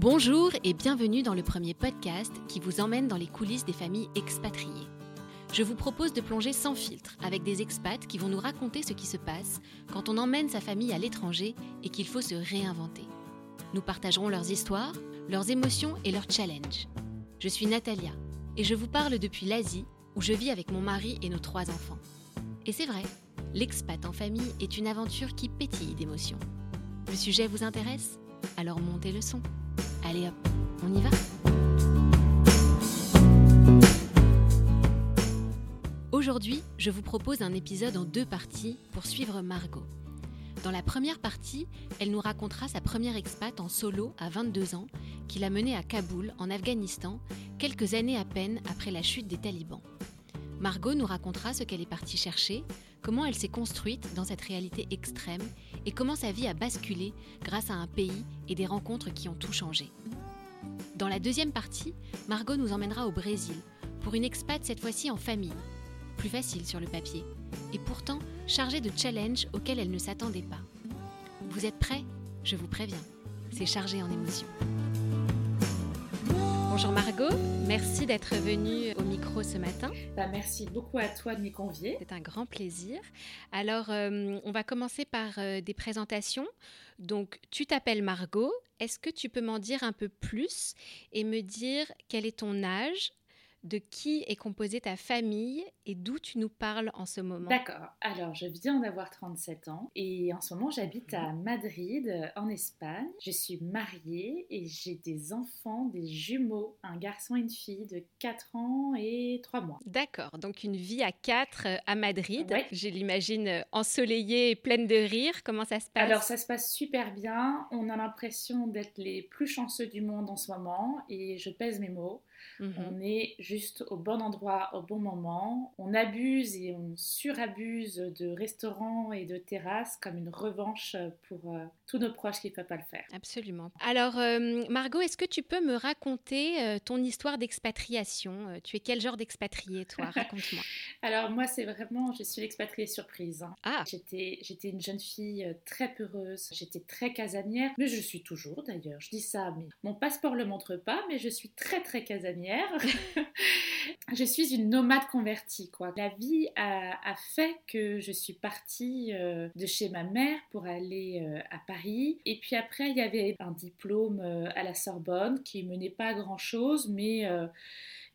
Bonjour et bienvenue dans le premier podcast qui vous emmène dans les coulisses des familles expatriées. Je vous propose de plonger sans filtre avec des expats qui vont nous raconter ce qui se passe quand on emmène sa famille à l'étranger et qu'il faut se réinventer. Nous partagerons leurs histoires, leurs émotions et leurs challenges. Je suis Natalia et je vous parle depuis l'Asie où je vis avec mon mari et nos trois enfants. Et c'est vrai, l'expat en famille est une aventure qui pétille d'émotions. Le sujet vous intéresse? Alors montez le son. Allez hop, on y va Aujourd'hui, je vous propose un épisode en deux parties pour suivre Margot. Dans la première partie, elle nous racontera sa première expat en solo à 22 ans, qui l'a menée à Kaboul, en Afghanistan, quelques années à peine après la chute des talibans. Margot nous racontera ce qu'elle est partie chercher, comment elle s'est construite dans cette réalité extrême et comment sa vie a basculé grâce à un pays et des rencontres qui ont tout changé. Dans la deuxième partie, Margot nous emmènera au Brésil pour une expat cette fois-ci en famille. Plus facile sur le papier, et pourtant chargée de challenges auxquels elle ne s'attendait pas. Vous êtes prêts? Je vous préviens, c'est chargé en émotions. Bonjour Margot, merci d'être venue au micro ce matin. Bah, merci beaucoup à toi de m'y convier. C'est un grand plaisir. Alors, euh, on va commencer par euh, des présentations. Donc, tu t'appelles Margot. Est-ce que tu peux m'en dire un peu plus et me dire quel est ton âge, de qui est composée ta famille et d'où tu nous parles en ce moment. D'accord. Alors, je viens d'avoir 37 ans et en ce moment, j'habite à mhm. Madrid, en Espagne. Je suis mariée et j'ai des enfants, des jumeaux, un garçon et une fille de 4 ans et 3 mois. D'accord. Donc, une vie à 4 euh, à Madrid. Je l'imagine euh, ensoleillée et pleine de rire. Comment ça se passe? Alors, ça se passe super bien. On a l'impression d'être les plus chanceux du monde en ce moment et je pèse mes mots. Mhm. On est juste au bon endroit au bon moment. On abuse et on surabuse de restaurants et de terrasses comme une revanche pour euh, tous nos proches qui ne peuvent pas le faire. Absolument. Alors, euh, Margot, est-ce que tu peux me raconter euh, ton histoire d'expatriation? Tu es quel genre d'expatrié, toi? Raconte-moi. Alors, moi, c'est vraiment, je suis l'expatriée surprise. Hein. Ah. J'étais, j'étais une jeune fille très peureuse, j'étais très casanière, mais je suis toujours d'ailleurs. Je dis ça, mais mon passeport le montre pas, mais je suis très, très casanière je suis une nomade convertie, quoi. La vie a, fait que je suis partie euh, de chez ma mère pour aller euh, à Paris. Et puis après, il y avait un diplôme euh, à la Sorbonne qui menait pas à grand chose, mais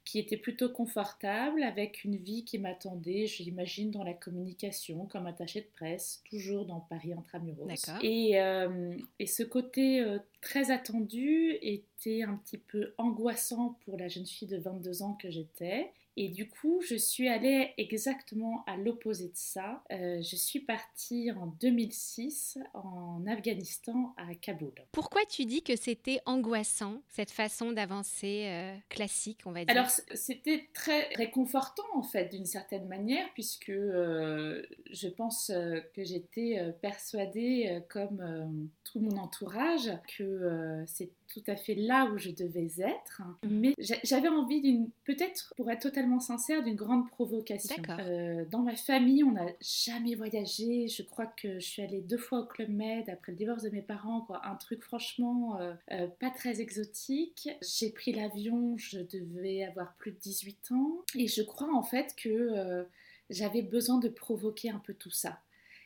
qui était plutôt confortable, avec une vie qui m'attendait, j'imagine, dans la communication, comme attaché de presse, toujours dans Paris intramuros. Et, euh, et ce côté euh, très attendu était un petit peu angoissant pour la jeune fille de 22 ans que j'étais. Et du coup, je suis allée exactement à l'opposé de ça. Euh, je suis partie en 2006 en Afghanistan à Kaboul. Pourquoi tu dis que c'était angoissant, cette façon d'avancer euh, classique, on va dire? Alors, c'était très réconfortant en fait, d'une certaine manière, puisque euh, je pense que j'étais persuadée, comme tout mon entourage, que c'est tout à fait là où je devais être. Mais j'avais envie d'une, peut-être pour être totalement sincère, d'une grande provocation. Euh, dans ma famille, on n'a jamais voyagé. Je crois que je suis allée deux fois au Club Med après le divorce de mes parents. Quoi. Un truc franchement euh, euh, pas très exotique. J'ai pris l'avion, je devais avoir plus de 18 ans. Et je crois en fait que j'avais besoin de provoquer un peu tout ça.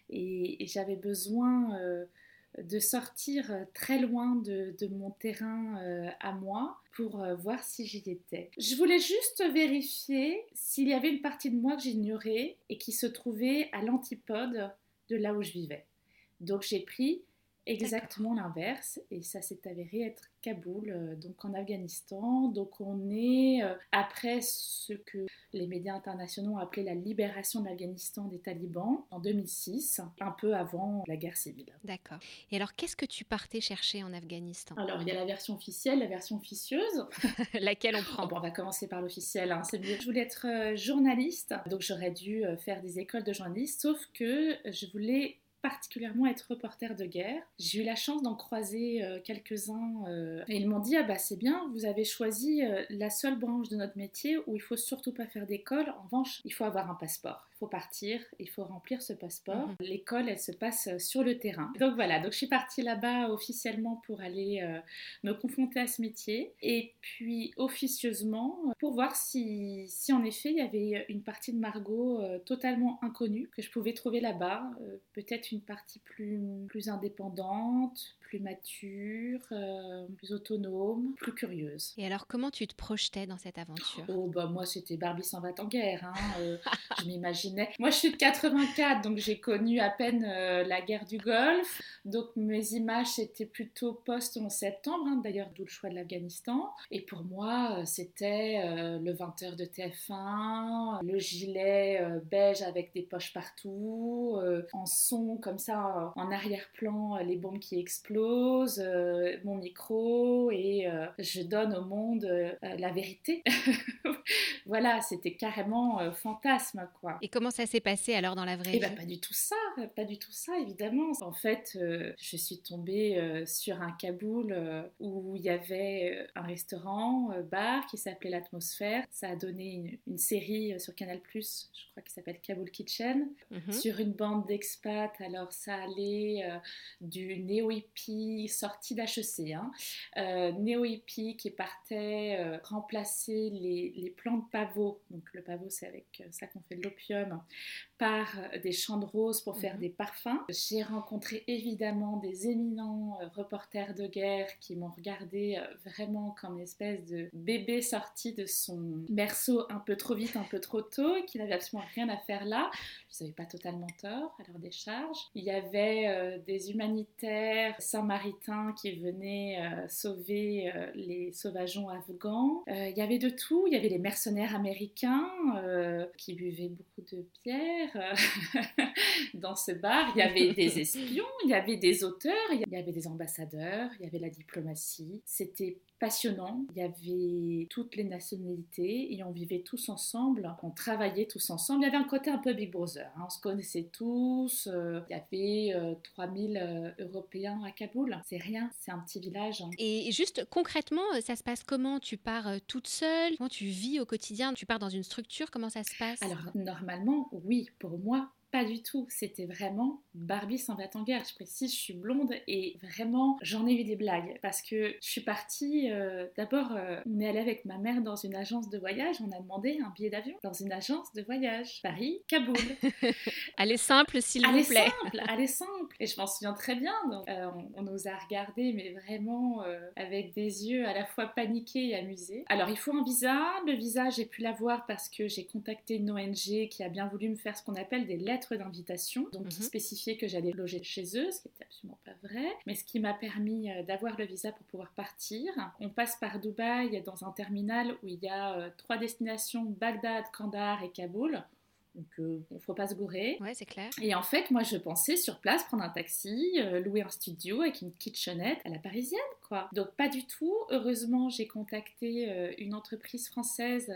Et, et j'avais besoin de sortir euh, très loin de, mon terrain euh, à moi pour euh, voir si j'y étais. Je voulais juste vérifier s'il y avait une partie de moi que j'ignorais et qui se trouvait à l'antipode de là où je vivais. Donc j'ai pris exactement l'inverse et ça s'est avéré être Kaboul, euh, donc en Afghanistan. Donc on est euh, après ce que les médias internationaux ont appelé la libération de l'Afghanistan des talibans en 2006, un peu avant la guerre civile. D'accord. Et alors qu'est-ce que tu partais chercher en Afghanistan? Alors il y a la version officielle, la version officieuse. Laquelle on prend? Bon, On va commencer par l'officiel, hein, c'est mieux. Je voulais être euh, journaliste, donc j'aurais dû faire des écoles de journaliste, sauf que je voulais particulièrement être reporter de guerre. J'ai eu la chance d'en croiser euh, quelques-uns euh, et ils m'ont dit ah bah c'est bien, vous avez choisi euh, la seule branche de notre métier où il faut surtout pas faire d'école. En revanche, il faut avoir un passeport. Il faut partir, il faut remplir ce passeport. Mhm. L'école, elle se passe sur le terrain. Donc voilà, donc je suis partie là-bas officiellement pour aller me confronter à ce métier et puis officieusement pour voir si, si en effet il y avait une partie de Margot totalement inconnue que je pouvais trouver là-bas, peut-être une partie plus, plus indépendante, plus mature, euh, plus autonome, plus curieuse. Et alors, comment tu te projetais dans cette aventure? Oh, bah moi, c'était Barbie s'en va en guerre. Hein. Euh, je m'imaginais. Moi, je suis de 84, donc j'ai connu à peine euh, la guerre du Golfe. Donc, mes images, c'était plutôt post-11 septembre, hein, d'ailleurs, d'où le choix de l'Afghanistan. Et pour moi, c'était le 20h de TF1, le gilet beige avec des poches partout, en son comme ça, en arrière-plan, les bombes qui explosent euh, mon micro et euh, je donne au monde euh, la vérité. voilà, c'était carrément fantasme quoi. Et comment ça s'est passé alors dans la vraie eh vie? ben, Pas du tout ça, pas du tout ça évidemment. En fait, je suis tombée sur un Kaboul où il y avait un restaurant, bar qui s'appelait l'Atmosphère. Ça a donné une, série sur Canal+, je crois qui s'appelle Kaboul Kitchen, Mhm. sur une bande d'expats. Alors ça allait du néo-hippie sorti d'HEC, hein, euh, néo-hippie qui partait euh, remplacer les, les plants de pavot, donc le pavot c'est avec ça qu'on fait de l'opium, par des champs de roses pour faire Mhm. des parfums. J'ai rencontré évidemment des éminents euh, reporters de guerre qui m'ont regardé euh, vraiment comme une espèce de bébé sorti de son berceau un peu trop vite, un peu trop tôt, qui n'avait absolument rien à faire là. Ils n'avaient pas totalement tort à leur décharge. Il y avait euh, des humanitaires samaritains qui venaient euh, sauver euh, les sauvageons afghans. Euh, il y avait de tout. Il y avait les mercenaires américains euh, qui buvaient beaucoup de bière euh, dans ce bar. Il y avait des espions, il y avait des auteurs, il y avait des ambassadeurs, il y avait la diplomatie. C'était passionnant. Il y avait toutes les nationalités et on vivait tous ensemble, on travaillait tous ensemble. Il y avait un côté un peu Big Brother, hein. on se connaissait tous. euh, il y avait euh, 3000 euh, Européens à Kaboul. C'est rien, c'est un petit village. hein. Et juste concrètement, euh, ça se passe comment? Tu pars euh, toute seule? Comment tu vis au quotidien? Tu pars dans une structure? Comment ça se passe? Alors normalement, oui, pour moi, pas du tout. C'était vraiment Barbie s'en va en guerre. Je précise, je suis blonde et vraiment, j'en ai eu des blagues parce que je suis partie. euh, D'abord, euh, on est allé avec ma mère dans une agence de voyage. On a demandé un billet d'avion dans une agence de voyage. Paris, Kaboul. Allez simple, s'il Elle est vous plaît. simple, elle est simple. Et je m'en souviens très bien. Donc, euh, on, on nous a regardés, mais vraiment euh, avec des yeux à la fois paniqués et amusés. Alors, il faut un visa. Le visa, j'ai pu l'avoir parce que j'ai contacté une ONG qui a bien voulu me faire ce qu'on appelle des lettres d'invitation, donc qui Mhm. spécifiait que j'allais loger chez eux, ce qui n'était absolument pas vrai, mais ce qui m'a permis euh, d'avoir le visa pour pouvoir partir. On passe par Dubaï dans un terminal où il y a euh, trois destinations Bagdad, Kandahar et Kaboul. Donc, il ne faut pas se gourer. Ouais, c'est clair. Et en fait, moi, je pensais sur place prendre un taxi, euh, louer un studio avec une kitchenette à la parisienne, quoi. Donc, pas du tout. Heureusement, j'ai contacté euh, une entreprise française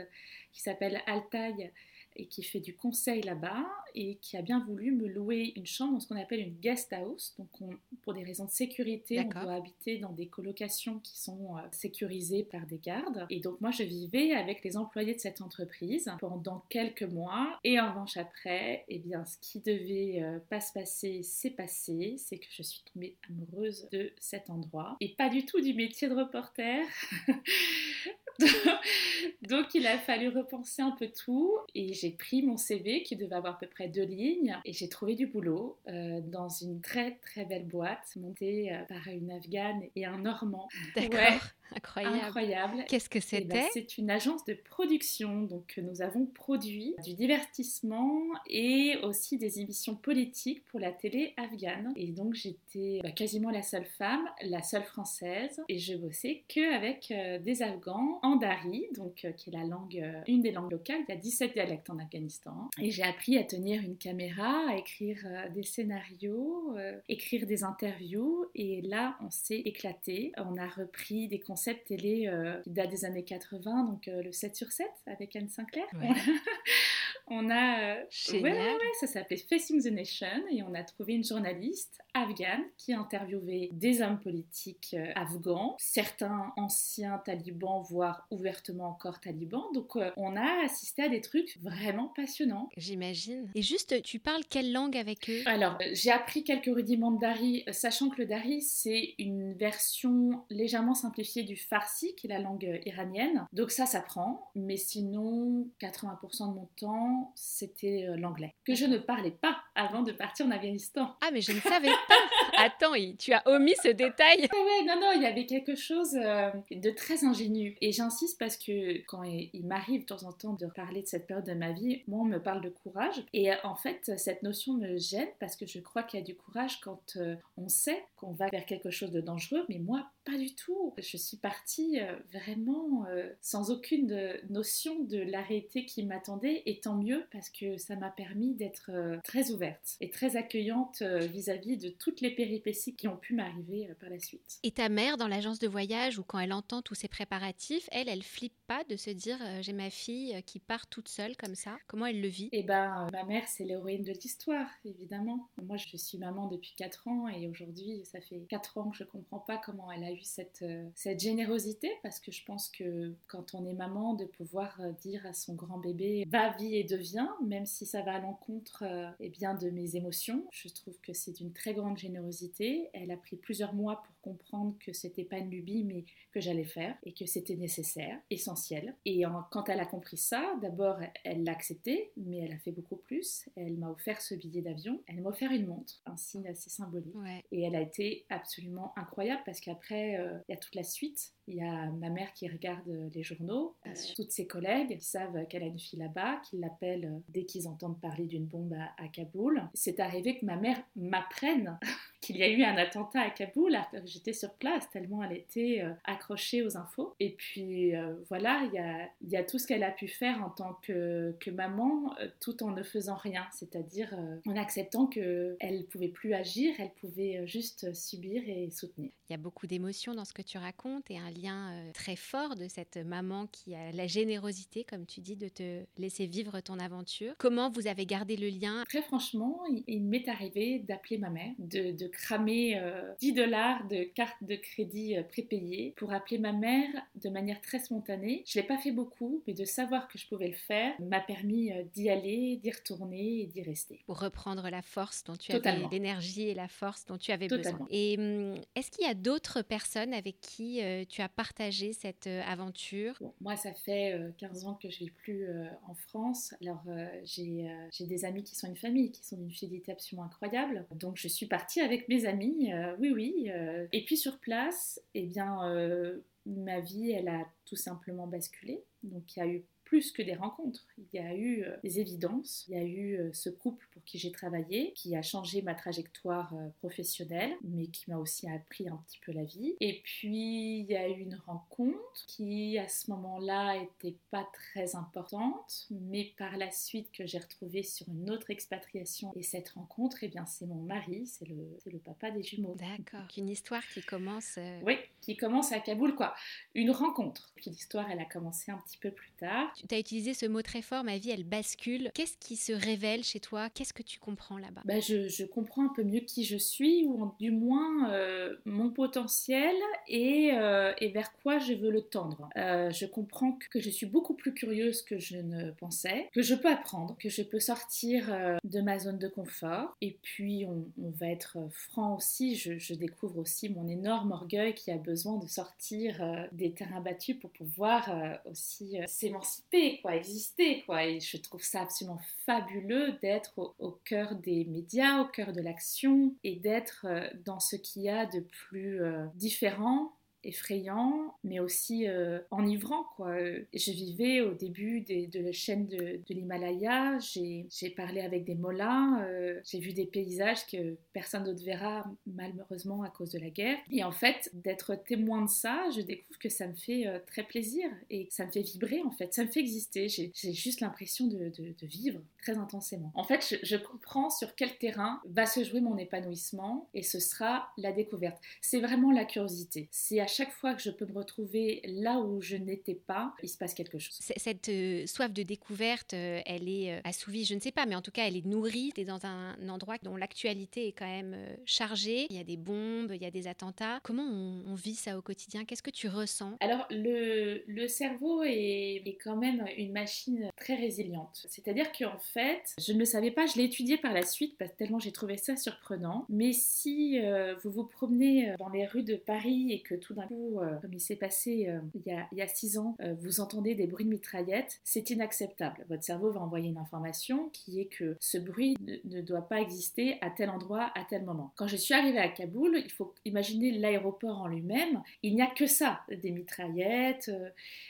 qui s'appelle Altaï et qui fait du conseil là-bas et qui a bien voulu me louer une chambre dans ce qu'on appelle une guest house. Donc, on- pour des raisons de sécurité, on doit habiter dans des colocations qui sont euh, sécurisées par des gardes. Et donc, moi, je vivais avec les employés de cette entreprise pendant quelques mois. Et en revanche, après, eh bien, ce qui devait euh, pas se passer, s'est passé. C'est que je suis tombée amoureuse de cet endroit et pas du tout du métier de reporter. Donc il a fallu repenser un peu tout et j'ai pris mon CV qui devait avoir à peu près deux lignes et j'ai trouvé du boulot euh, dans une très très belle boîte montée euh, par une Afghane et un Normand. D'accord. Ouais. Incroyable. Incroyable. Qu'est-ce que Eh ben, c'était? C'est une agence de production, donc nous avons produit du divertissement et aussi des émissions politiques pour la télé afghane. Et donc j'étais bah, quasiment la seule femme, la seule française, et je bossais que avec euh, des Afghans en dari, donc euh, qui est la langue, euh, une des langues locales. Il y a 17 dialectes en Afghanistan. Et j'ai appris à tenir une caméra, à écrire des scénarios, écrire des interviews. Et là, on s'est éclaté. On a repris des concepts concept télé qui date des années 80, donc le 7 sur 7 avec Anne Sinclair. on a. ouais, ouais, ça s'appelait Facing the Nation et on a trouvé une journaliste afghane qui interviewait des hommes politiques euh, afghans, certains anciens talibans, voire ouvertement encore talibans. Donc euh, on a assisté à des trucs vraiment passionnants. J'imagine. Et juste, tu parles quelle langue avec eux? Alors, euh, j'ai appris quelques rudiments de Dari, sachant que le Dari, c'est une version légèrement simplifiée du Farsi, qui est la langue iranienne. Donc ça, ça prend. Mais sinon, 80% de mon temps, c'était l'anglais. Que je ne parlais pas avant de partir en Afghanistan. Ah, mais je ne savais Attends, tu as omis ce détail. Ah ouais, non, non, il y avait quelque chose euh, de très ingénu. Et j'insiste parce que quand il, m'arrive de temps en temps de parler de cette période de ma vie, moi, on me parle de courage. Et euh, en fait, cette notion me gêne parce que je crois qu'il y a du courage quand euh, on sait qu'on va vers quelque chose de dangereux. Mais moi, pas du tout. Je suis partie vraiment sans aucune notion de la réalité qui m'attendait. Et tant mieux parce que ça m'a permis d'être très ouverte et très accueillante vis-à-vis -vis de toutes les péripéties qui ont pu m'arriver euh, par la suite. Et ta mère, dans l'agence de voyage, ou quand elle entend tous ces préparatifs, elle, elle flippe pas de se dire euh, j'ai ma fille euh, qui part toute seule comme ça? Comment elle le vit? Eh ben, ma mère, c'est l'héroïne de l'histoire, évidemment. Moi, je suis maman depuis 4 ans et aujourd'hui, ça fait 4 ans que je comprends pas comment elle a eu cette, cette générosité parce que je pense que quand on est maman, de pouvoir dire à son grand bébé va, vie et deviens, même si ça va à l'encontre eh bien, de mes émotions, je trouve que c'est d'une très grande générosité. Elle a pris plusieurs mois pour comprendre que c'était pas une lubie, mais que j'allais faire et que c'était nécessaire, essentiel. Et quand elle a compris ça, d'abord elle l'a accepté, mais elle a fait beaucoup plus. Elle m'a offert ce billet d'avion, elle m'a offert une montre, un signe assez symbolique. Et elle a été absolument incroyable parce qu'après, euh, il y a toute la suite. Il y a ma mère qui regarde les journaux, euh, toutes ses collègues qui savent qu'elle a une fille là-bas, qui l'appellent dès qu'ils entendent parler d'une bombe à, à Kaboul. C'est arrivé que ma mère m'apprenne qu'il y a eu un attentat à Kaboul alors que j'étais sur place, tellement elle était euh, accrochée aux infos. Et puis euh, voilà, il y a, y a, tout ce qu'elle a pu faire en tant que, que maman, euh, tout en ne faisant rien, c'est-à-dire en acceptant qu'elle ne pouvait plus agir, elle pouvait juste subir et soutenir. Il y a beaucoup d'émotions dans ce que tu racontes et un lien très fort de cette maman qui a la générosité, comme tu dis, de te laisser vivre ton aventure. Comment vous avez gardé le lien? Très franchement, il, m'est arrivé d'appeler ma mère, de, de cramer 10 euh, dollars de carte de crédit euh, prépayée pour appeler ma mère de manière très spontanée. Je ne l'ai pas fait beaucoup, mais de savoir que je pouvais le faire m'a permis euh, d'y aller, d'y retourner et d'y rester. Pour reprendre la force dont tu avais, l'énergie et la force dont tu avais besoin. Et hum, est-ce qu'il y a d'autres personnes avec qui tu as partagé cette aventure? Moi, ça fait 15 ans que je ne vis plus en France. Alors, j'ai des amis qui sont une famille, qui sont d'une fidélité absolument incroyable. Donc, je suis partie avec mes amis, euh, oui, oui. Euh. et puis sur place, eh bien, euh, ma vie, elle a tout simplement basculé. Donc il y a eu plus que des rencontres. Il y a eu euh, des évidences. Il y a eu euh, ce couple pour qui j'ai travaillé, qui a changé ma trajectoire euh, professionnelle, mais qui m'a aussi appris un petit peu la vie. Et puis, il y a eu une rencontre qui, à ce moment-là, était pas très importante, mais par la suite que j'ai retrouvée sur une autre expatriation. Et cette rencontre, eh bien, c'est mon mari, c'est le, le papa des jumeaux. D'accord. Une histoire qui commence. Oui, qui commence à Kaboul, quoi. Une rencontre. Puis l'histoire, elle a commencé un petit peu plus tard tu as utilisé ce mot très fort, ma vie, elle bascule. Qu'est-ce qui se révèle chez toi? Qu'est-ce que tu comprends là-bas? Bah, je, comprends un peu mieux qui je suis, ou du moins euh, mon potentiel et, euh, et, vers quoi je veux le tendre. Euh, je comprends que je suis beaucoup plus curieuse que je ne pensais, que je peux apprendre, que je peux sortir de ma zone de confort. Et puis, on, va être franc aussi, je, je, découvre aussi mon énorme orgueil qui a besoin de sortir des terrains battus pour pouvoir aussi s'émanciper quoi, exister, quoi. Et je trouve ça absolument fabuleux d'être au, cœur des médias, au cœur de l'action et d'être euh, dans ce qu'il y a de plus euh, différent effrayant, mais aussi euh, enivrant. Quoi. Je vivais au début de la chaîne de, l'Himalaya, j'ai parlé avec des mollahs, euh, j'ai vu des paysages que personne d'autre verra malheureusement à cause de la guerre. Et en fait, d'être témoin de ça, je découvre que ça me fait euh, très plaisir et ça me fait vibrer en fait, ça me fait exister. J'ai juste l'impression de, vivre très intensément. En fait, je, je comprends sur quel terrain va se jouer mon épanouissement et ce sera la découverte. C'est vraiment la curiosité. C'est à chaque fois que je peux me retrouver là où je n'étais pas, il se passe quelque chose. Cette euh, soif de découverte, euh, elle est assouvie, je ne sais pas, mais en tout cas, elle est nourrie. Tu es dans un, endroit dont l'actualité est quand même chargée. Il y a des bombes, il y a des attentats. Comment on, vit ça au quotidien? Qu'est-ce que tu ressens? Alors, le, le cerveau est, est, quand même une machine très résiliente. C'est-à-dire qu'en fait, je ne le savais pas, je l'ai étudié par la suite, parce, tellement j'ai trouvé ça surprenant. Mais si vous vous promenez dans les rues de Paris et que tout d'un euh, comme il s'est passé euh, il, y a, six ans, euh, vous entendez des bruits de mitraillettes, c'est inacceptable. Votre cerveau va envoyer une information qui est que ce bruit ne, doit pas exister à tel endroit, à tel moment. Quand je suis arrivée à Kaboul, il faut imaginer l'aéroport en lui-même. Il n'y a que ça, des mitraillettes,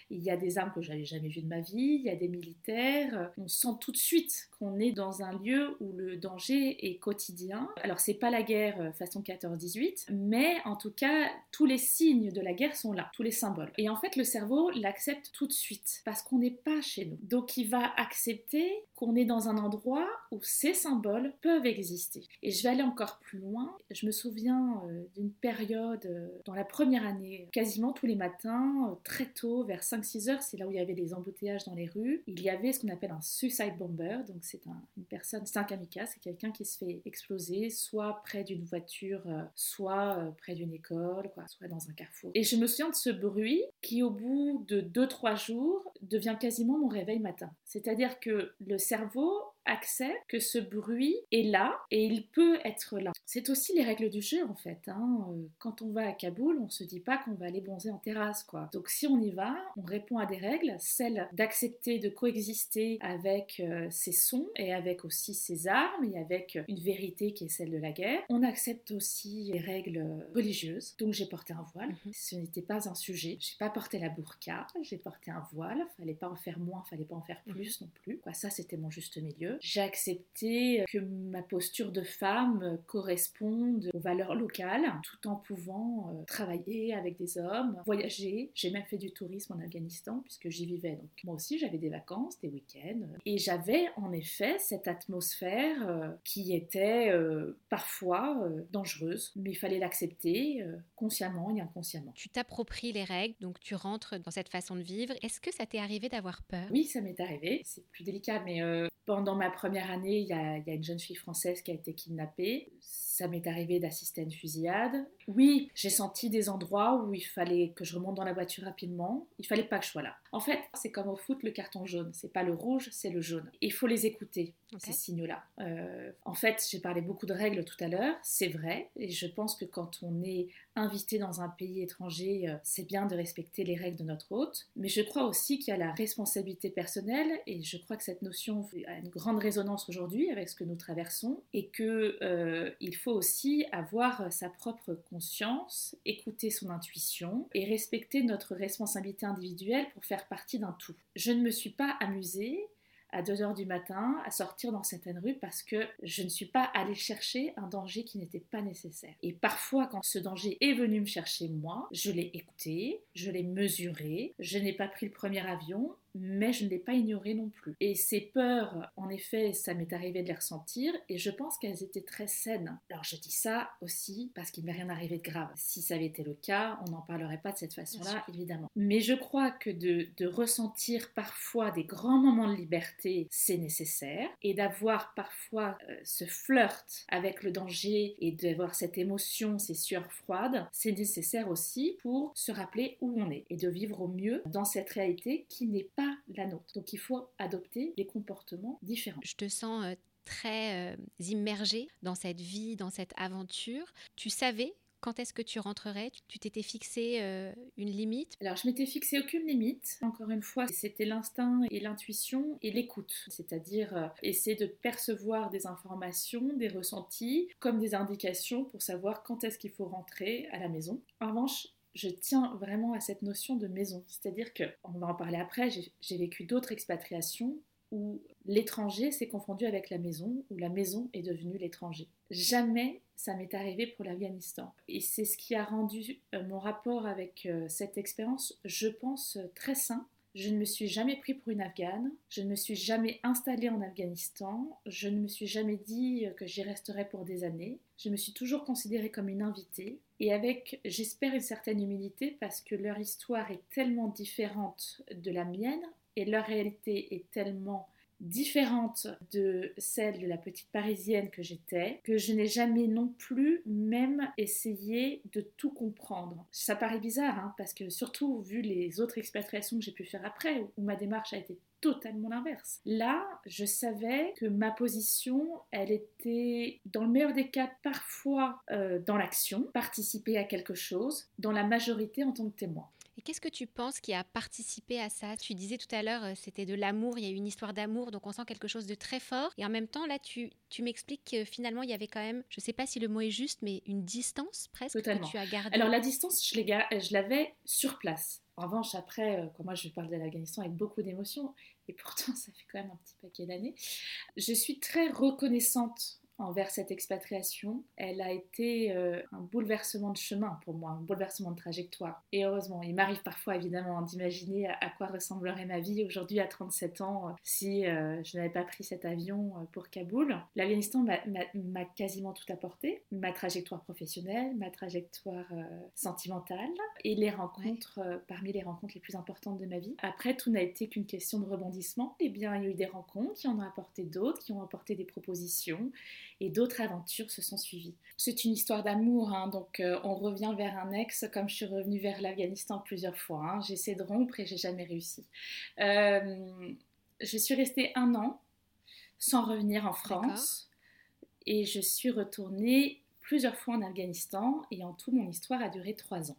il y a des armes que j'avais jamais vues de ma vie, il y a des militaires. On sent tout de suite qu'on est dans un lieu où le danger est quotidien. Alors c'est pas la guerre façon 14-18, mais en tout cas tous les de la guerre sont là, tous les symboles. Et en fait, le cerveau l'accepte tout de suite parce qu'on n'est pas chez nous. Donc, il va accepter qu'on est dans un endroit où ces symboles peuvent exister. Et je vais aller encore plus loin. Je me souviens euh, d'une période euh, dans la première année, quasiment tous les matins, euh, très tôt, vers 5-6 heures, c'est là où il y avait des embouteillages dans les rues. Il y avait ce qu'on appelle un suicide bomber. Donc, c'est une personne, c'est un kamikaze, c'est quelqu'un qui se fait exploser soit près d'une voiture, soit près d'une école, quoi, soit dans un carrefour. Et je me souviens de ce bruit qui, au bout de 2-3 jours, devient quasiment mon réveil matin. C'est-à-dire que le cerveau accepte que ce bruit est là et il peut être là. C'est aussi les règles du jeu en fait. Hein. Euh, quand on va à Kaboul, on se dit pas qu'on va aller bronzer en terrasse quoi. Donc si on y va, on répond à des règles, celle d'accepter de coexister avec euh, ces sons et avec aussi ces armes et avec une vérité qui est celle de la guerre. On accepte aussi les règles religieuses. Donc j'ai porté un voile. Mhm. Ce n'était pas un sujet. J'ai pas porté la burqa, j'ai porté un voile. Fallait pas en faire moins, fallait pas en faire plus mhm. non plus. Quoi, ça c'était mon juste milieu j'ai accepté que ma posture de femme corresponde aux valeurs locales, tout en pouvant euh, travailler avec des hommes, voyager. J'ai même fait du tourisme en Afghanistan puisque j'y vivais. Donc moi aussi j'avais des vacances, des week-ends. Et j'avais en effet cette atmosphère euh, qui était euh, parfois dangereuse, mais il fallait l'accepter consciemment et inconsciemment. Tu t'appropries les règles, donc tu rentres dans cette façon de vivre. Est-ce que ça t'est arrivé d'avoir peur? Oui, ça m'est arrivé. C'est plus délicat, mais pendant ma première année, il y, a, une jeune fille française qui a été kidnappée. Ça m'est arrivé d'assister à une fusillade. Oui, j'ai senti des endroits où il fallait que je remonte dans la voiture rapidement. Il fallait pas que je sois là. En fait, c'est comme au foot, le carton jaune. C'est pas le rouge, c'est le jaune. Il faut les écouter, ces signaux-là. Euh, en fait, j'ai parlé beaucoup de règles tout à l'heure. C'est vrai. Et je pense que quand on est invité dans un pays étranger, euh, c'est bien de respecter les règles de notre hôte. Mais je crois aussi qu'il y a la responsabilité personnelle. Et je crois que cette notion a une grande résonance aujourd'hui avec ce que nous traversons. Et qu'il euh, faut aussi avoir sa propre conscience, écouter son intuition et respecter notre responsabilité individuelle pour faire partie d'un tout. Je ne me suis pas amusée à 2 heures du matin à sortir dans certaines rues parce que je ne suis pas allée chercher un danger qui n'était pas nécessaire. Et parfois, quand ce danger est venu me chercher moi, je l'ai écouté, je l'ai mesuré, je n'ai pas pris le premier avion, mais je ne l'ai pas ignoré non plus. Et ces peurs, en effet, ça m'est arrivé de les ressentir et je pense qu'elles étaient très saines. Alors je dis ça aussi parce qu'il m'est rien arrivé de grave. Si ça avait été le cas, on n'en parlerait pas de cette façon-là, évidemment. Mais je crois que de, de ressentir parfois des grands moments de liberté, c'est nécessaire et d'avoir parfois euh, ce flirt avec le danger et d'avoir cette émotion, ces sueurs froides, c'est nécessaire aussi pour se rappeler où on est et de vivre au mieux dans cette réalité qui n'est pas la nôtre. Donc il faut adopter des comportements différents. Je te sens euh, très euh, immergée dans cette vie, dans cette aventure. Tu savais quand est-ce que tu rentrerais? Tu t'étais fixé euh, une limite? Alors, je m'étais fixé aucune limite. Encore une fois, c'était l'instinct et l'intuition et l'écoute, c'est-à-dire essayer de percevoir des informations, des ressentis, comme des indications pour savoir quand est-ce qu'il faut rentrer à la maison. En revanche, je tiens vraiment à cette notion de maison. C'est-à-dire que, on va en parler après, j'ai vécu d'autres expatriations où l'étranger s'est confondu avec la maison, où la maison est devenue l'étranger. Jamais ça m'est arrivé pour l'Afghanistan. Et c'est ce qui a rendu euh, mon rapport avec euh, cette expérience, je pense, très sain Je ne me suis jamais pris pour une Afghane, je ne me suis jamais installée en Afghanistan, je ne me suis jamais dit que j'y resterais pour des années. Je me suis toujours considérée comme une invitée et avec, j'espère, une certaine humilité parce que leur histoire est tellement différente de la mienne et leur réalité est tellement différente de celle de la petite parisienne que j'étais, que je n'ai jamais non plus même essayé de tout comprendre. Ça paraît bizarre, hein, parce que surtout vu les autres expatriations que j'ai pu faire après, où ma démarche a été totalement l'inverse. Là, je savais que ma position, elle était, dans le meilleur des cas, parfois euh, dans l'action, participer à quelque chose, dans la majorité en tant que témoin. Et qu'est-ce que tu penses qui a participé à ça? Tu disais tout à l'heure, euh, c'était de l'amour, il y a eu une histoire d'amour, donc on sent quelque chose de très fort. Et en même temps, là, tu, tu m'expliques que finalement, il y avait quand même, je ne sais pas si le mot est juste, mais une distance presque que tu as gardée. Alors la distance, je l'avais sur place. En revanche, après, euh, quand moi je parle de l'Afghanistan avec beaucoup d'émotions, et pourtant ça fait quand même un petit paquet d'années, je suis très reconnaissante envers cette expatriation. Elle a été euh, un bouleversement de chemin pour moi, un bouleversement de trajectoire. Et heureusement, il m'arrive parfois évidemment d'imaginer à, quoi ressemblerait ma vie aujourd'hui à 37 ans euh, si euh, je n'avais pas pris cet avion pour Kaboul. L'Afghanistan m'a quasiment tout apporté, ma trajectoire professionnelle, ma trajectoire sentimentale et les rencontres, parmi les rencontres les plus importantes de ma vie. Après, tout n'a été qu'une question de rebondissement. Eh bien, il y a eu des rencontres qui en ont apporté d'autres, qui ont apporté des propositions et d'autres aventures se sont suivies. C'est une histoire d'amour, hein, donc euh, on revient vers un ex comme je suis revenue vers l'Afghanistan plusieurs fois. Hein. J'essaie de rompre et j'ai jamais réussi. Euh, je suis restée un an sans revenir en France et je suis retournée plusieurs fois en Afghanistan et en tout mon histoire a duré trois ans.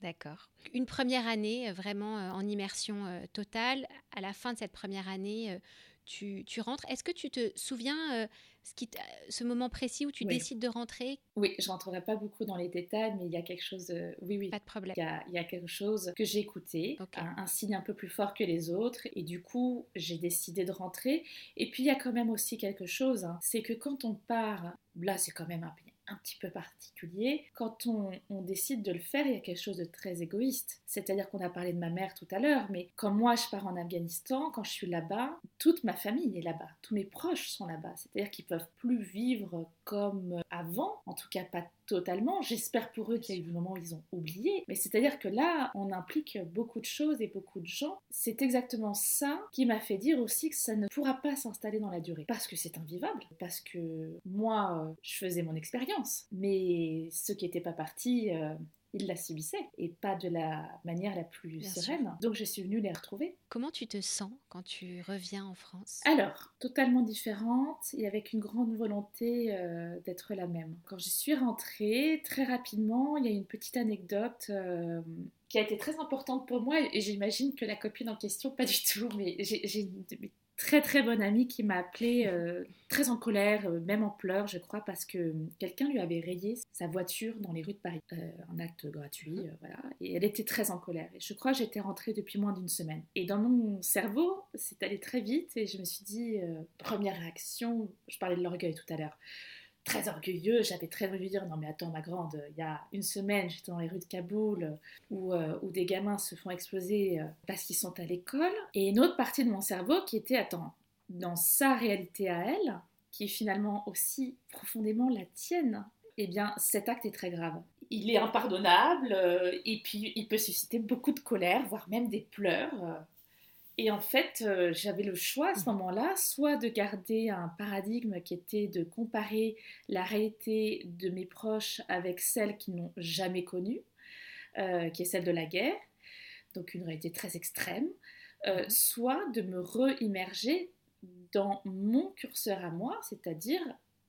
D'accord. Une première année euh, vraiment en immersion totale. À la fin de cette première année, tu, rentres. Est-ce que tu te souviens ce, qui ce moment précis où tu décides de rentrer? Oui, je rentrerai pas beaucoup dans les détails, mais il y a quelque chose. De... Oui, oui. Pas de problème. Il y a, quelque chose que j'ai écouté, un, signe un peu plus fort que les autres, et du coup, j'ai décidé de rentrer. Et puis, il y a quand même aussi quelque chose, hein, c'est que quand on part, là, c'est quand même un un petit peu particulier. Quand on, décide de le faire, il y a quelque chose de très égoïste. C'est-à-dire qu'on a parlé de ma mère tout à l'heure, mais quand moi je pars en Afghanistan, quand je suis là-bas, toute ma famille est là-bas, tous mes proches sont là-bas. C'est-à-dire qu'ils peuvent plus vivre comme avant, en tout cas pas totalement. J'espère pour eux qu'il y a eu le moment où ils ont oublié. Mais c'est-à-dire que là, on implique beaucoup de choses et beaucoup de gens. C'est exactement ça qui m'a fait dire aussi que ça ne pourra pas s'installer dans la durée. Parce que c'est invivable. Parce que moi, je faisais mon expérience. Mais ceux qui n'étaient pas partis, euh, il la subissait et pas de la manière la plus sereine. Donc je suis venue les retrouver. Comment tu te sens quand tu reviens en France? Alors, totalement différente et avec une grande volonté euh, d'être la même. Quand je suis rentrée, très rapidement, il y a une petite anecdote. Euh, qui a été très importante pour moi et j'imagine que la copine en question, pas du tout, mais j'ai une très très bonne amie qui m'a appelée euh, très en colère, euh, même en pleurs, je crois, parce que quelqu'un lui avait rayé sa voiture dans les rues de Paris. Euh, un acte gratuit, voilà. Et elle était très en colère. Et je crois que j'étais rentrée depuis moins d'une semaine. Et dans mon cerveau, c'est allé très vite et je me suis dit, première réaction, je parlais de l'orgueil tout à l'heure très orgueilleux. J'avais très envie de dire non mais attends ma grande, il y a une semaine j'étais dans les rues de Kaboul où, euh, où des gamins se font exploser euh, parce qu'ils sont à l'école. Et une autre partie de mon cerveau qui était attends, dans sa réalité à elle, qui est finalement aussi profondément la tienne, eh bien cet acte est très grave. Il est impardonnable euh, et puis il peut susciter beaucoup de colère, voire même des pleurs. Et en fait, euh, j'avais le choix à ce mmh. moment-là, soit de garder un paradigme qui était de comparer la réalité de mes proches avec celle qu'ils n'ont jamais connue, euh, qui est celle de la guerre, donc une réalité très extrême, euh, mmh. soit de me re-immerger dans mon curseur à moi, c'est-à-dire,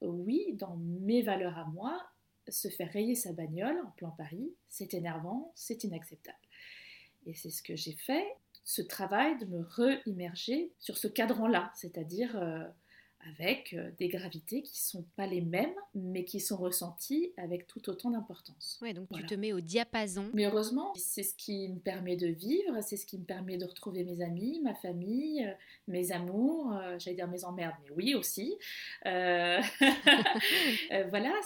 oui, dans mes valeurs à moi, se faire rayer sa bagnole en plein Paris, c'est énervant, c'est inacceptable. Et c'est ce que j'ai fait ce travail de me re-immerger sur ce cadran-là, c'est-à-dire euh, avec euh, des gravités qui ne sont pas les mêmes, mais qui sont ressenties avec tout autant d'importance. Ouais, donc tu te mets au diapason. Mais heureusement, c'est ce qui me permet de vivre, c'est ce qui me permet de retrouver mes amis, ma famille, euh, mes amours, j'allais dire mes emmerdes, mais oui aussi. voilà,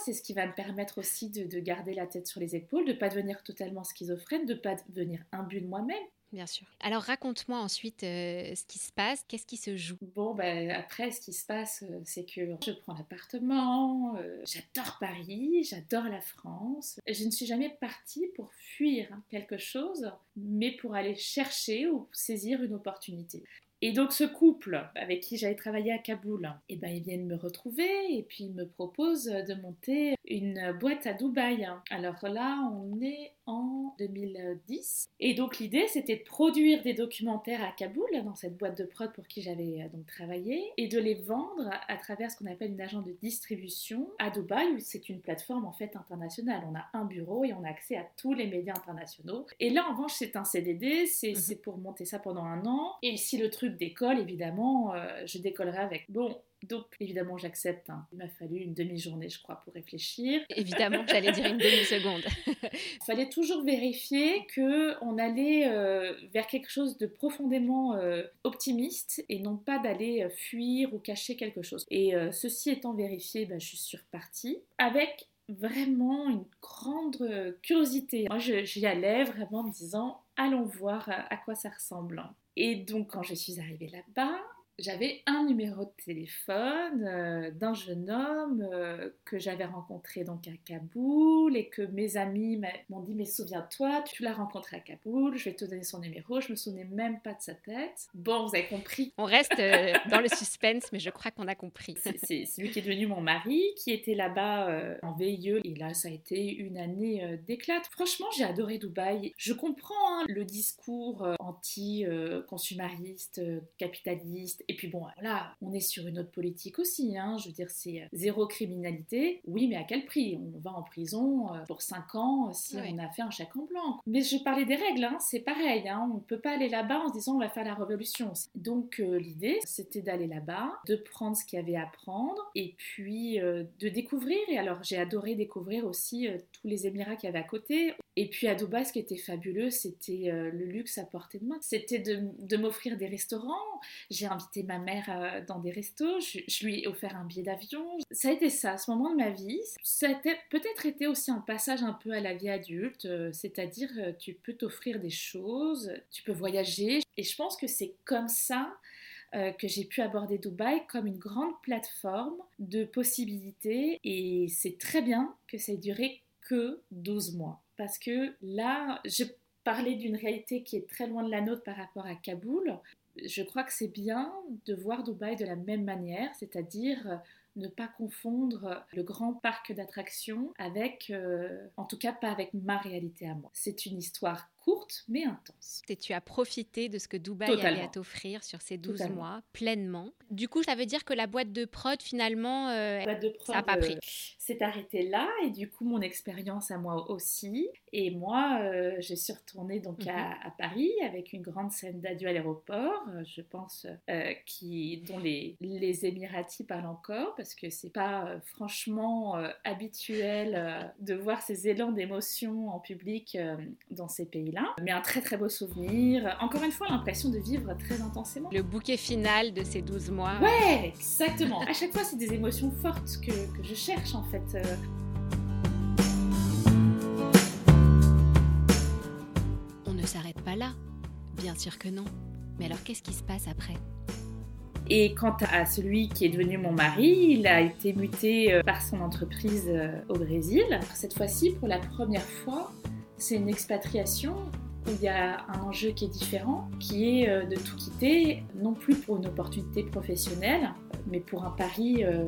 c'est ce qui va me permettre aussi de, de, garder la tête sur les épaules, de ne pas devenir totalement schizophrène, de ne pas devenir imbu de moi-même, Bien sûr. Alors raconte-moi ensuite euh, ce qui se passe, qu'est-ce qui se joue? Bon, ben, après, ce qui se passe, euh, c'est que je prends l'appartement, euh, j'adore Paris, j'adore la France. Je ne suis jamais partie pour fuir quelque chose, mais pour aller chercher ou saisir une opportunité. Et donc ce couple avec qui j'avais travaillé à Kaboul, eh ben, ils viennent me retrouver et puis ils me proposent de monter une boîte à Dubaï. Alors là, on est en 2010. Et donc l'idée, c'était de produire des documentaires à Kaboul, dans cette boîte de prod pour qui j'avais euh, donc travaillé, et de les vendre à travers ce qu'on appelle une agence de distribution à Dubaï, où c'est une plateforme en fait internationale. On a un bureau et on a accès à tous les médias internationaux. Et là, en revanche, c'est un CDD, c'est mhm. pour monter ça pendant un an. Et si le truc décolle, évidemment, euh, je décollerai avec. Bon, donc évidemment j'accepte. Hein. Il m'a fallu une demi-journée je crois pour réfléchir. Évidemment j'allais dire une demi-seconde. Il fallait toujours vérifier que on allait euh, vers quelque chose de profondément euh, optimiste et non pas d'aller euh, fuir ou cacher quelque chose. Et ceci étant vérifié, ben, je suis repartie avec vraiment une grande curiosité. Moi j'y allais vraiment en me disant allons voir à quoi ça ressemble. Et donc quand je suis arrivée là-bas, j'avais un numéro de téléphone euh, d'un jeune homme euh, que j'avais rencontré donc à Kaboul et que mes amis m'ont dit mais souviens-toi tu l'as rencontré à Kaboul je vais te donner son numéro je me souvenais même pas de sa tête. Bon vous avez compris. On reste euh, dans le suspense mais je crois qu'on a compris. C'est lui qui est devenu mon mari qui était là-bas en VIE et là ça a été une année d'éclat franchement j'ai adoré Dubaï. Je comprends hein, le discours anti-consumariste capitaliste et puis bon, là, on est sur une autre politique aussi. Hein. Je veux dire, c'est euh, zéro criminalité. Oui, mais à quel prix? On va en prison euh, pour 5 ans euh, si on a fait un chèque en blanc. Mais je parlais des règles, hein. c'est pareil. Hein. On ne peut pas aller là-bas en se disant on va faire la révolution. Donc l'idée, c'était d'aller là-bas, de prendre ce qu'il y avait à prendre et puis de découvrir. Et alors j'ai adoré découvrir aussi tous les Émirats qu'il y avait à côté. Et puis à Dubaï, ce qui était fabuleux, c'était le luxe à portée de main. C'était de, de m'offrir des restaurants. J'ai invité ma mère euh, dans des restos, je, lui ai offert un billet d'avion. Ça a été ça, ce moment de ma vie. Ça a peut-être été aussi un passage un peu à la vie adulte, euh, c'est-à-dire euh, tu peux t'offrir des choses, tu peux voyager. Et je pense que c'est comme ça que j'ai pu aborder Dubaï comme une grande plateforme de possibilités. Et c'est très bien que ça ait duré que 12 mois. Parce que là, je parlais d'une réalité qui est très loin de la nôtre par rapport à Kaboul je crois que c'est bien de voir Dubaï de la même manière, c'est-à-dire ne pas confondre le grand parc d'attractions avec, euh, en tout cas pas avec ma réalité à moi. C'est une histoire courte mais intense. Et tu as profité de ce que Dubaï allait t'offrir sur ces 12 mois pleinement. Du coup, ça veut dire que la boîte de prod finalement, euh, ça n'a pas pris. Euh, s'est arrêtée là et du coup mon expérience à moi aussi. Et moi, euh, je suis retournée donc à, mhm. à, Paris avec une grande scène d'adieu à l'aéroport, je pense, qui, dont les, les Émiratis parlent encore parce que c'est pas franchement habituel de voir ces élans d'émotion en public dans ces mais un très très beau souvenir. Encore une fois, l'impression de vivre très intensément. Le bouquet final de ces 12 mois. Ouais, exactement. à chaque fois, c'est des émotions fortes que, que je cherche en fait. Euh. On ne s'arrête pas là. Bien sûr que non. Mais alors qu'est-ce qui se passe après? Et quant à celui qui est devenu mon mari, il a été muté euh, par son entreprise euh, au Brésil. Cette fois-ci, pour la première fois, c'est une expatriation où il y a un enjeu qui est différent, qui est euh, de tout quitter, non plus pour une opportunité professionnelle, mais pour un pari euh,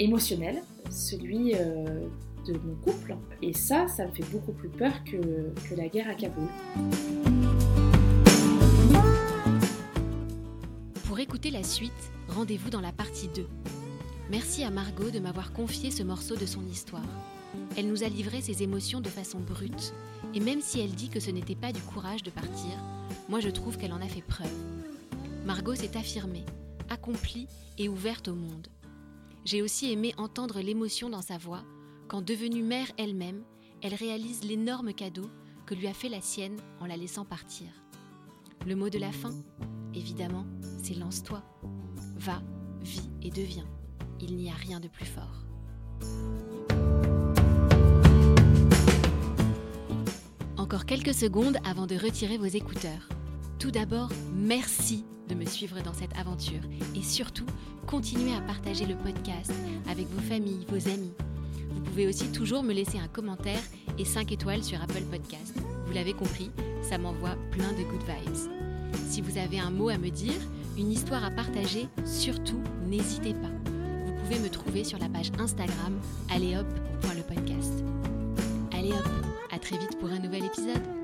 émotionnel, celui euh, de mon couple. Et ça, ça me fait beaucoup plus peur que, que la guerre à Kaboul. Pour écouter la suite, rendez-vous dans la partie 2. Merci à Margot de m'avoir confié ce morceau de son histoire. Elle nous a livré ses émotions de façon brute et même si elle dit que ce n'était pas du courage de partir, moi je trouve qu'elle en a fait preuve. Margot s'est affirmée, accomplie et ouverte au monde. J'ai aussi aimé entendre l'émotion dans sa voix quand, devenue mère elle-même, elle réalise l'énorme cadeau que lui a fait la sienne en la laissant partir. Le mot de la fin, évidemment, c'est lance-toi. Va, vis et deviens. Il n'y a rien de plus fort. Encore quelques secondes avant de retirer vos écouteurs. Tout d'abord, merci de me suivre dans cette aventure et surtout, continuez à partager le podcast avec vos familles, vos amis. Vous pouvez aussi toujours me laisser un commentaire et 5 étoiles sur Apple Podcast. Vous l'avez compris, ça m'envoie plein de good vibes. Si vous avez un mot à me dire, une histoire à partager, surtout n'hésitez pas. Vous pouvez me trouver sur la page Instagram alléehop.lepodcast. Allez hop, très vite pour un nouvel épisode.